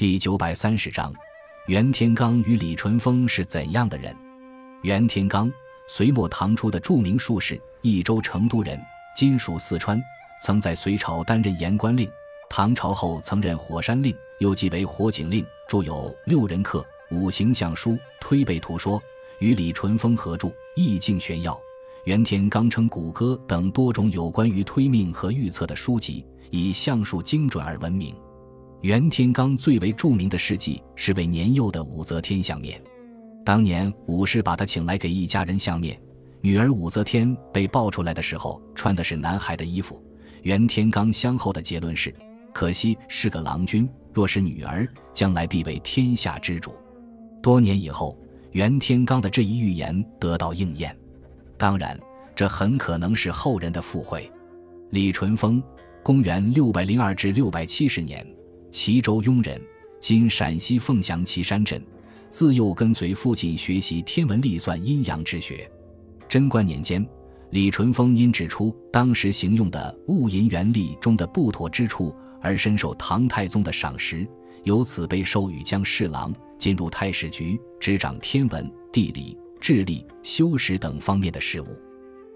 第九百三十章，袁天罡与李淳风是怎样的人？袁天罡，隋末唐初的著名术士，益州成都人，今属四川，曾在隋朝担任言官令，唐朝后曾任火山令，又继为火警令，著有《六人客》《五行相书》《推背图说》，与李淳风合著《易经玄要》《袁天罡称谷歌》等多种有关于推命和预测的书籍，以相术精准而闻名。袁天罡最为著名的事迹是为年幼的武则天相面。当年武士把他请来给一家人相面，女儿武则天被抱出来的时候穿的是男孩的衣服。袁天罡相后的结论是：可惜是个郎君，若是女儿，将来必为天下之主。多年以后，袁天罡的这一预言得到应验。当然，这很可能是后人的附会。李淳风，公元六百零二至六百七十年。齐州雍人，今陕西凤翔岐山镇。自幼跟随父亲学习天文历算阴阳之学。贞观年间，李淳风因指出当时行用的物银元历中的不妥之处，而深受唐太宗的赏识，由此被授予将侍郎，进入太史局，执掌天文、地理、智力、修史等方面的事务。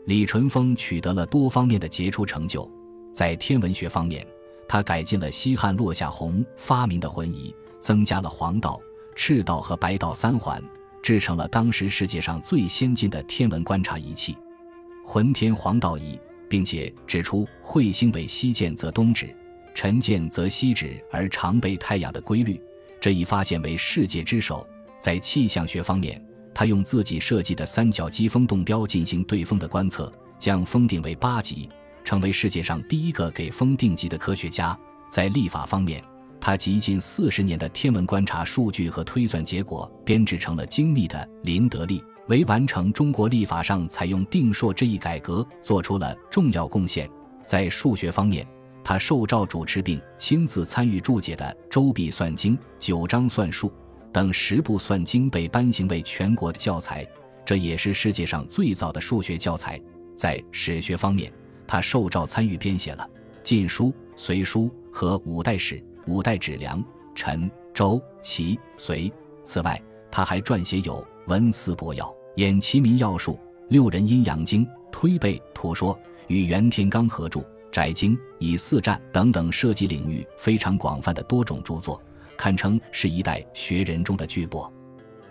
李淳风取得了多方面的杰出成就，在天文学方面。他改进了西汉落下闳发明的浑仪，增加了黄道、赤道和白道三环，制成了当时世界上最先进的天文观察仪器——浑天黄道仪，并且指出彗星为西见则东指，晨见则西指而常背太阳的规律。这一发现为世界之首。在气象学方面，他用自己设计的三角机风洞标进行对风的观测，将风定为八级。成为世界上第一个给风定级的科学家。在历法方面，他集近四十年的天文观察数据和推算结果，编制成了精密的林德历，为完成中国历法上采用定数这一改革做出了重要贡献。在数学方面，他受诏主持并亲自参与注解的《周髀算经》《九章算术》等十部算经被颁行为全国的教材，这也是世界上最早的数学教材。在史学方面，他受诏参与编写了《晋书》《隋书》和五代史、五代指梁、陈、周、齐、隋。此外，他还撰写有《文思博要》《演其民要术》《六人阴阳经》《推背图说》，与袁天罡合著《宅经》《以四战》等等，涉及领域非常广泛的多种著作，堪称是一代学人中的巨擘。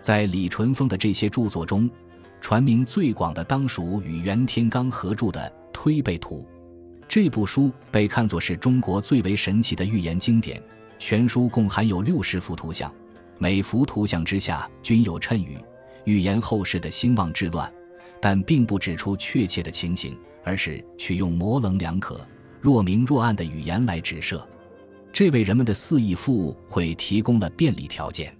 在李淳风的这些著作中，传名最广的当属与袁天罡合著的。推背图，这部书被看作是中国最为神奇的预言经典。全书共含有六十幅图像，每幅图像之下均有谶语，预言后世的兴旺治乱，但并不指出确切的情形，而是取用模棱两可、若明若暗的语言来指涉，这为人们的肆意附会提供了便利条件。